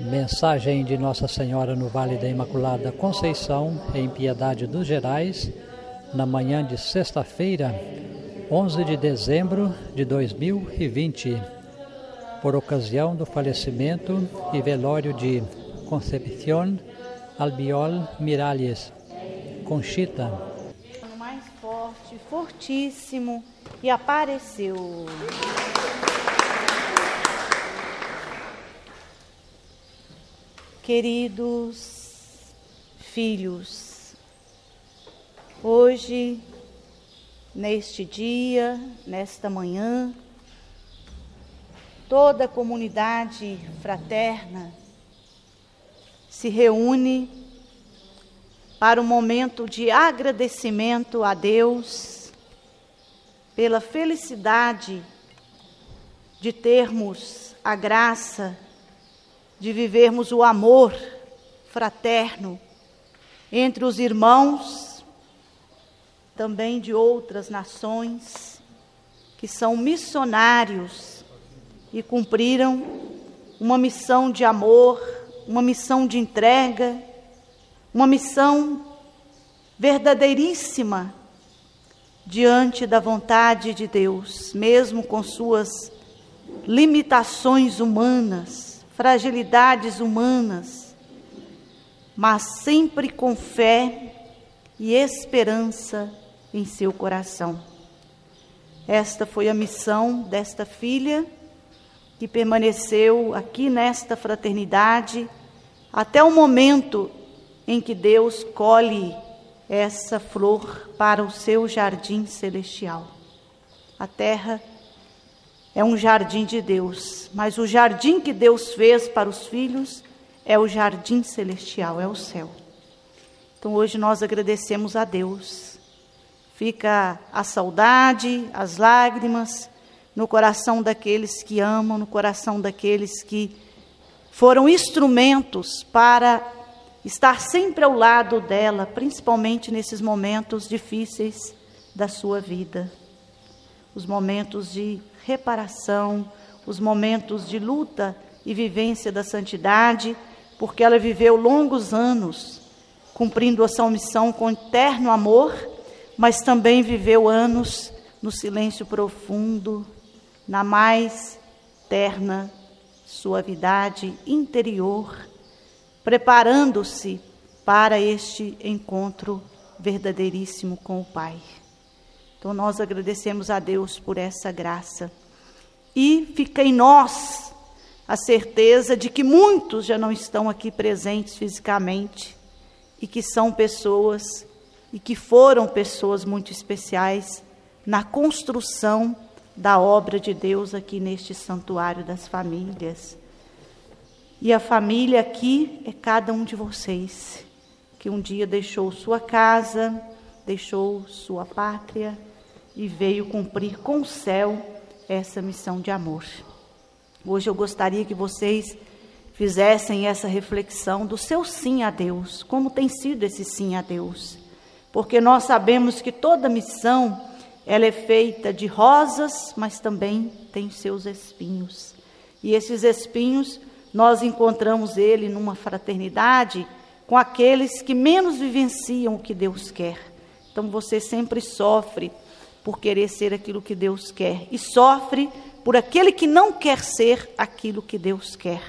Mensagem de Nossa Senhora no Vale da Imaculada Conceição, em Piedade dos Gerais, na manhã de sexta-feira, 11 de dezembro de 2020, por ocasião do falecimento e velório de Concepción Albiol Miralles, Conchita. Mais forte, fortíssimo, e apareceu. Queridos filhos, hoje, neste dia, nesta manhã, toda a comunidade fraterna se reúne para um momento de agradecimento a Deus pela felicidade de termos a graça de vivermos o amor fraterno entre os irmãos, também de outras nações, que são missionários e cumpriram uma missão de amor, uma missão de entrega, uma missão verdadeiríssima diante da vontade de Deus, mesmo com suas limitações humanas fragilidades humanas, mas sempre com fé e esperança em seu coração. Esta foi a missão desta filha que permaneceu aqui nesta fraternidade até o momento em que Deus colhe essa flor para o seu jardim celestial. A terra é um jardim de Deus, mas o jardim que Deus fez para os filhos é o jardim celestial, é o céu. Então hoje nós agradecemos a Deus. Fica a saudade, as lágrimas no coração daqueles que amam, no coração daqueles que foram instrumentos para estar sempre ao lado dela, principalmente nesses momentos difíceis da sua vida. Os momentos de reparação, os momentos de luta e vivência da santidade, porque ela viveu longos anos cumprindo a sua missão com eterno amor, mas também viveu anos no silêncio profundo, na mais terna suavidade interior, preparando-se para este encontro verdadeiríssimo com o Pai. Então nós agradecemos a Deus por essa graça. E fica em nós a certeza de que muitos já não estão aqui presentes fisicamente e que são pessoas e que foram pessoas muito especiais na construção da obra de Deus aqui neste santuário das famílias. E a família aqui é cada um de vocês, que um dia deixou sua casa, deixou sua pátria, e veio cumprir com o céu essa missão de amor. Hoje eu gostaria que vocês fizessem essa reflexão do seu sim a Deus, como tem sido esse sim a Deus. Porque nós sabemos que toda missão ela é feita de rosas, mas também tem seus espinhos. E esses espinhos nós encontramos ele numa fraternidade com aqueles que menos vivenciam o que Deus quer. Então você sempre sofre por querer ser aquilo que Deus quer e sofre por aquele que não quer ser aquilo que Deus quer.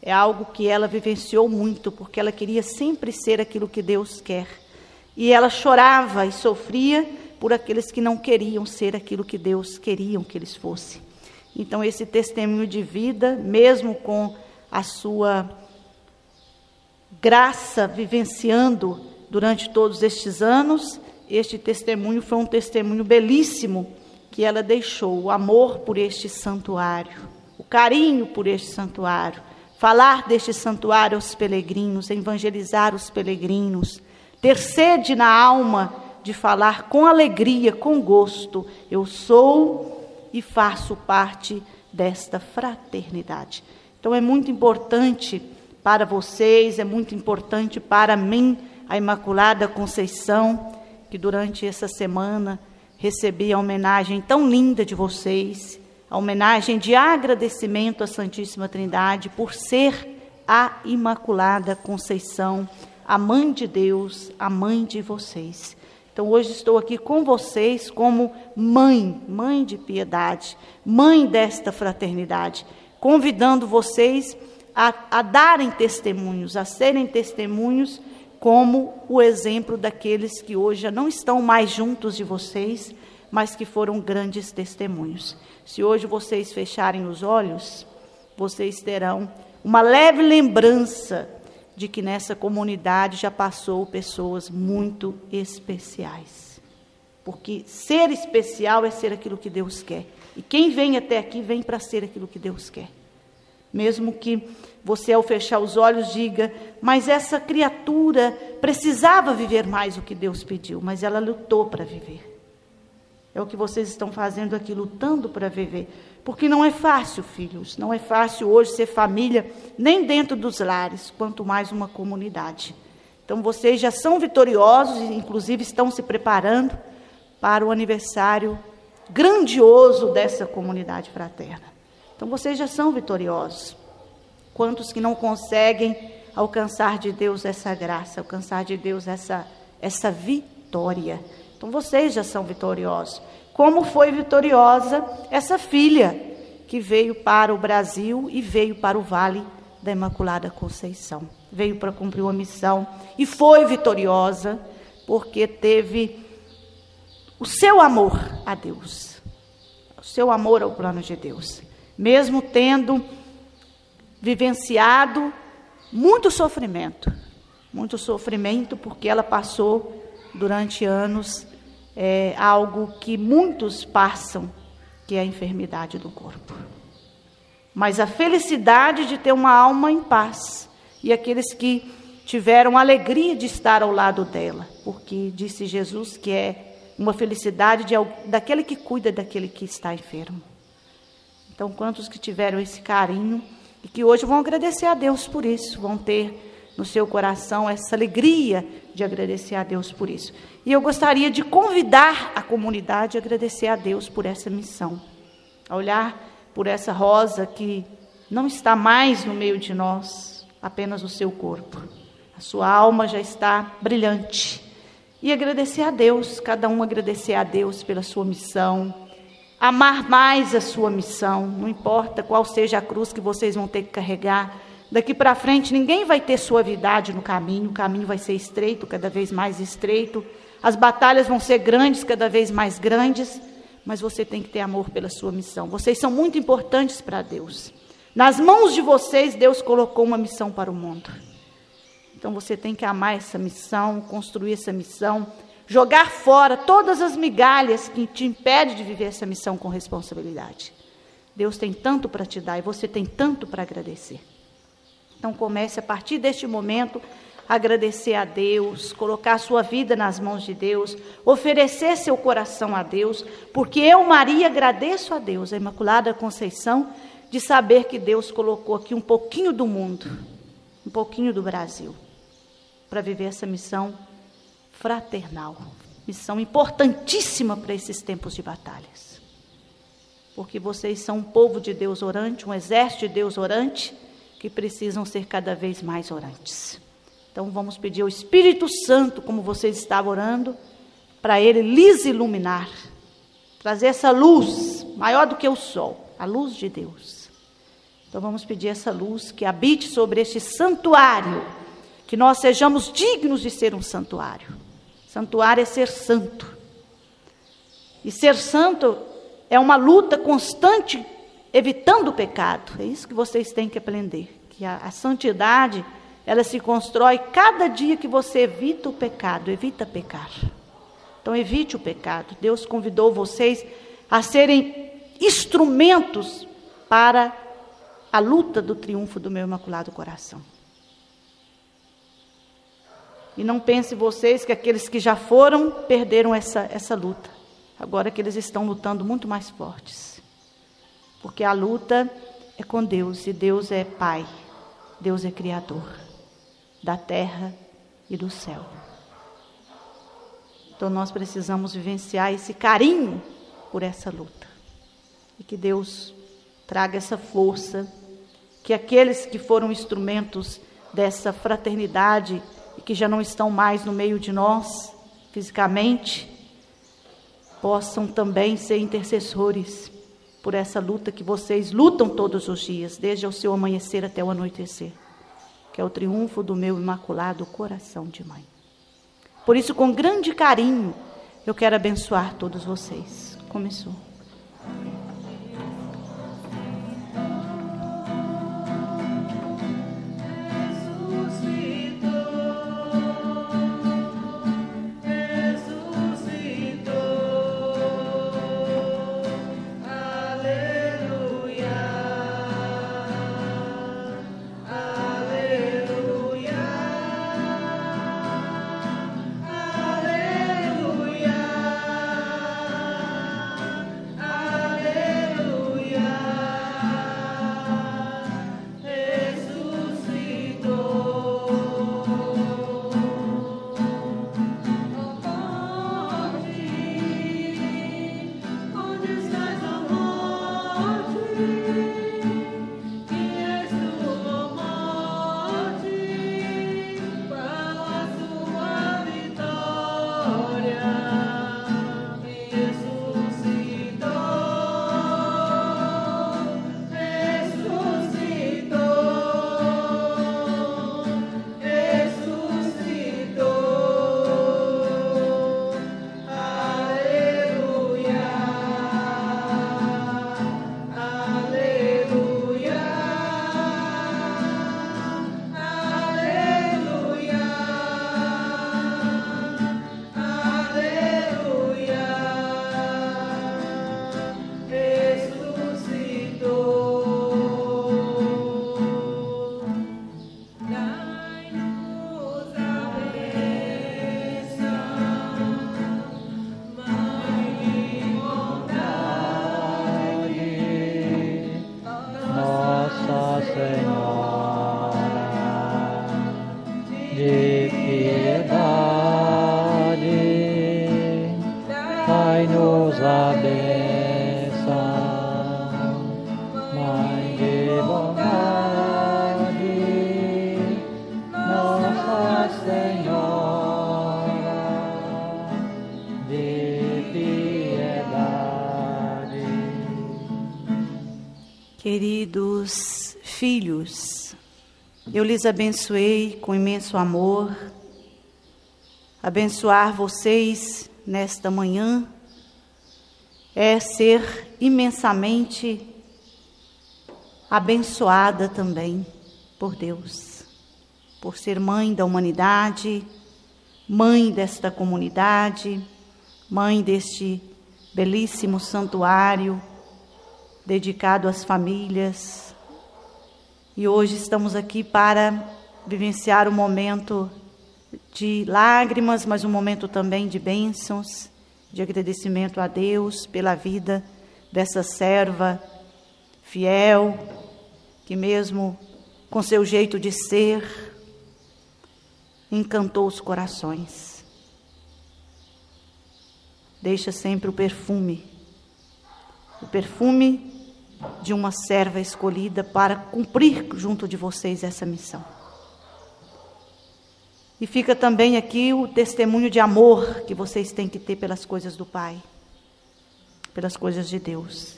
É algo que ela vivenciou muito, porque ela queria sempre ser aquilo que Deus quer. E ela chorava e sofria por aqueles que não queriam ser aquilo que Deus queria que eles fossem. Então, esse testemunho de vida, mesmo com a sua graça vivenciando durante todos estes anos, este testemunho foi um testemunho belíssimo que ela deixou, o amor por este santuário, o carinho por este santuário, falar deste santuário aos peregrinos, evangelizar os peregrinos, ter sede na alma de falar com alegria, com gosto, eu sou e faço parte desta fraternidade. Então é muito importante para vocês, é muito importante para mim, a Imaculada Conceição, que durante essa semana recebi a homenagem tão linda de vocês, a homenagem de agradecimento à Santíssima Trindade por ser a Imaculada Conceição, a mãe de Deus, a mãe de vocês. Então hoje estou aqui com vocês como mãe, mãe de piedade, mãe desta fraternidade, convidando vocês a, a darem testemunhos, a serem testemunhos como o exemplo daqueles que hoje já não estão mais juntos de vocês, mas que foram grandes testemunhos. Se hoje vocês fecharem os olhos, vocês terão uma leve lembrança de que nessa comunidade já passou pessoas muito especiais. Porque ser especial é ser aquilo que Deus quer. E quem vem até aqui vem para ser aquilo que Deus quer. Mesmo que você, ao fechar os olhos, diga: Mas essa criatura precisava viver mais do que Deus pediu, mas ela lutou para viver. É o que vocês estão fazendo aqui, lutando para viver. Porque não é fácil, filhos, não é fácil hoje ser família, nem dentro dos lares, quanto mais uma comunidade. Então vocês já são vitoriosos inclusive, estão se preparando para o aniversário grandioso dessa comunidade fraterna. Então vocês já são vitoriosos. Quantos que não conseguem alcançar de Deus essa graça, alcançar de Deus essa, essa vitória? Então vocês já são vitoriosos. Como foi vitoriosa essa filha que veio para o Brasil e veio para o Vale da Imaculada Conceição. Veio para cumprir uma missão e foi vitoriosa porque teve o seu amor a Deus, o seu amor ao plano de Deus mesmo tendo vivenciado muito sofrimento, muito sofrimento, porque ela passou durante anos é, algo que muitos passam, que é a enfermidade do corpo. Mas a felicidade de ter uma alma em paz e aqueles que tiveram alegria de estar ao lado dela, porque disse Jesus que é uma felicidade de, daquele que cuida daquele que está enfermo. Então, quantos que tiveram esse carinho e que hoje vão agradecer a Deus por isso, vão ter no seu coração essa alegria de agradecer a Deus por isso. E eu gostaria de convidar a comunidade a agradecer a Deus por essa missão, a olhar por essa rosa que não está mais no meio de nós, apenas o seu corpo. A sua alma já está brilhante. E agradecer a Deus, cada um agradecer a Deus pela sua missão, amar mais a sua missão, não importa qual seja a cruz que vocês vão ter que carregar. Daqui para frente, ninguém vai ter suavidade no caminho, o caminho vai ser estreito, cada vez mais estreito. As batalhas vão ser grandes, cada vez mais grandes, mas você tem que ter amor pela sua missão. Vocês são muito importantes para Deus. Nas mãos de vocês, Deus colocou uma missão para o mundo. Então você tem que amar essa missão, construir essa missão, jogar fora todas as migalhas que te impedem de viver essa missão com responsabilidade. Deus tem tanto para te dar e você tem tanto para agradecer. Então comece a partir deste momento a agradecer a Deus, colocar a sua vida nas mãos de Deus, oferecer seu coração a Deus, porque eu, Maria, agradeço a Deus, a Imaculada Conceição, de saber que Deus colocou aqui um pouquinho do mundo, um pouquinho do Brasil, para viver essa missão fraternal. Missão importantíssima para esses tempos de batalhas. Porque vocês são um povo de Deus orante, um exército de Deus orante, que precisam ser cada vez mais orantes. Então vamos pedir ao Espírito Santo, como vocês estavam orando, para ele lhes iluminar, trazer essa luz maior do que o sol, a luz de Deus. Então vamos pedir essa luz que habite sobre este santuário, que nós sejamos dignos de ser um santuário. Santuário é ser santo. E ser santo é uma luta constante evitando o pecado. É isso que vocês têm que aprender. Que a, a santidade, ela se constrói cada dia que você evita o pecado, evita pecar. Então evite o pecado. Deus convidou vocês a serem instrumentos para a luta do triunfo do meu imaculado coração. E não pense vocês que aqueles que já foram perderam essa, essa luta. Agora que eles estão lutando muito mais fortes. Porque a luta é com Deus e Deus é Pai, Deus é Criador da terra e do céu. Então nós precisamos vivenciar esse carinho por essa luta. E que Deus traga essa força que aqueles que foram instrumentos dessa fraternidade que já não estão mais no meio de nós fisicamente, possam também ser intercessores por essa luta que vocês lutam todos os dias, desde o seu amanhecer até o anoitecer, que é o triunfo do meu imaculado coração de mãe. Por isso, com grande carinho, eu quero abençoar todos vocês. Começou. Queridos filhos, eu lhes abençoei com imenso amor. Abençoar vocês nesta manhã é ser imensamente abençoada também por Deus, por ser mãe da humanidade, mãe desta comunidade, mãe deste belíssimo santuário dedicado às famílias. E hoje estamos aqui para vivenciar um momento de lágrimas, mas um momento também de bênçãos, de agradecimento a Deus pela vida dessa serva fiel, que mesmo com seu jeito de ser, encantou os corações. Deixa sempre o perfume, o perfume de uma serva escolhida para cumprir junto de vocês essa missão. E fica também aqui o testemunho de amor que vocês têm que ter pelas coisas do Pai, pelas coisas de Deus.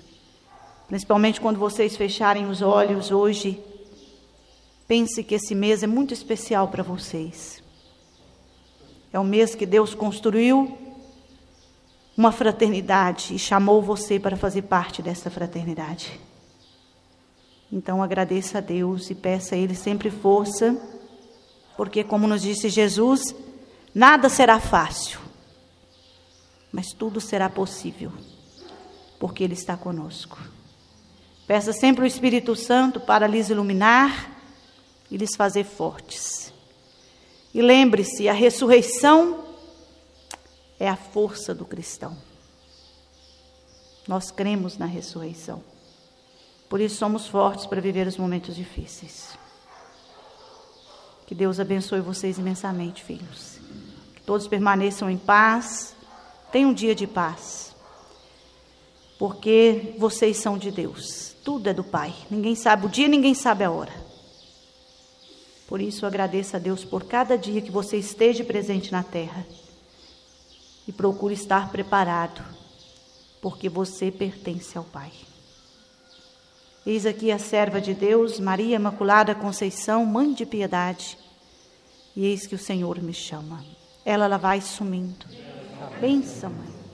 Principalmente quando vocês fecharem os olhos hoje, pense que esse mês é muito especial para vocês. É o mês que Deus construiu uma fraternidade e chamou você para fazer parte dessa fraternidade. Então agradeça a Deus e peça a Ele sempre força, porque, como nos disse Jesus, nada será fácil, mas tudo será possível, porque Ele está conosco. Peça sempre o Espírito Santo para lhes iluminar e lhes fazer fortes. E lembre-se: a ressurreição é a força do cristão. Nós cremos na ressurreição. Por isso somos fortes para viver os momentos difíceis. Que Deus abençoe vocês imensamente, filhos. Que todos permaneçam em paz. Tenham um dia de paz. Porque vocês são de Deus. Tudo é do Pai. Ninguém sabe o dia, ninguém sabe a hora. Por isso, agradeça a Deus por cada dia que você esteja presente na terra. E procure estar preparado, porque você pertence ao Pai. Eis aqui a serva de Deus, Maria Imaculada Conceição, Mãe de Piedade. E eis que o Senhor me chama. Ela lá vai sumindo. Pensa, mãe.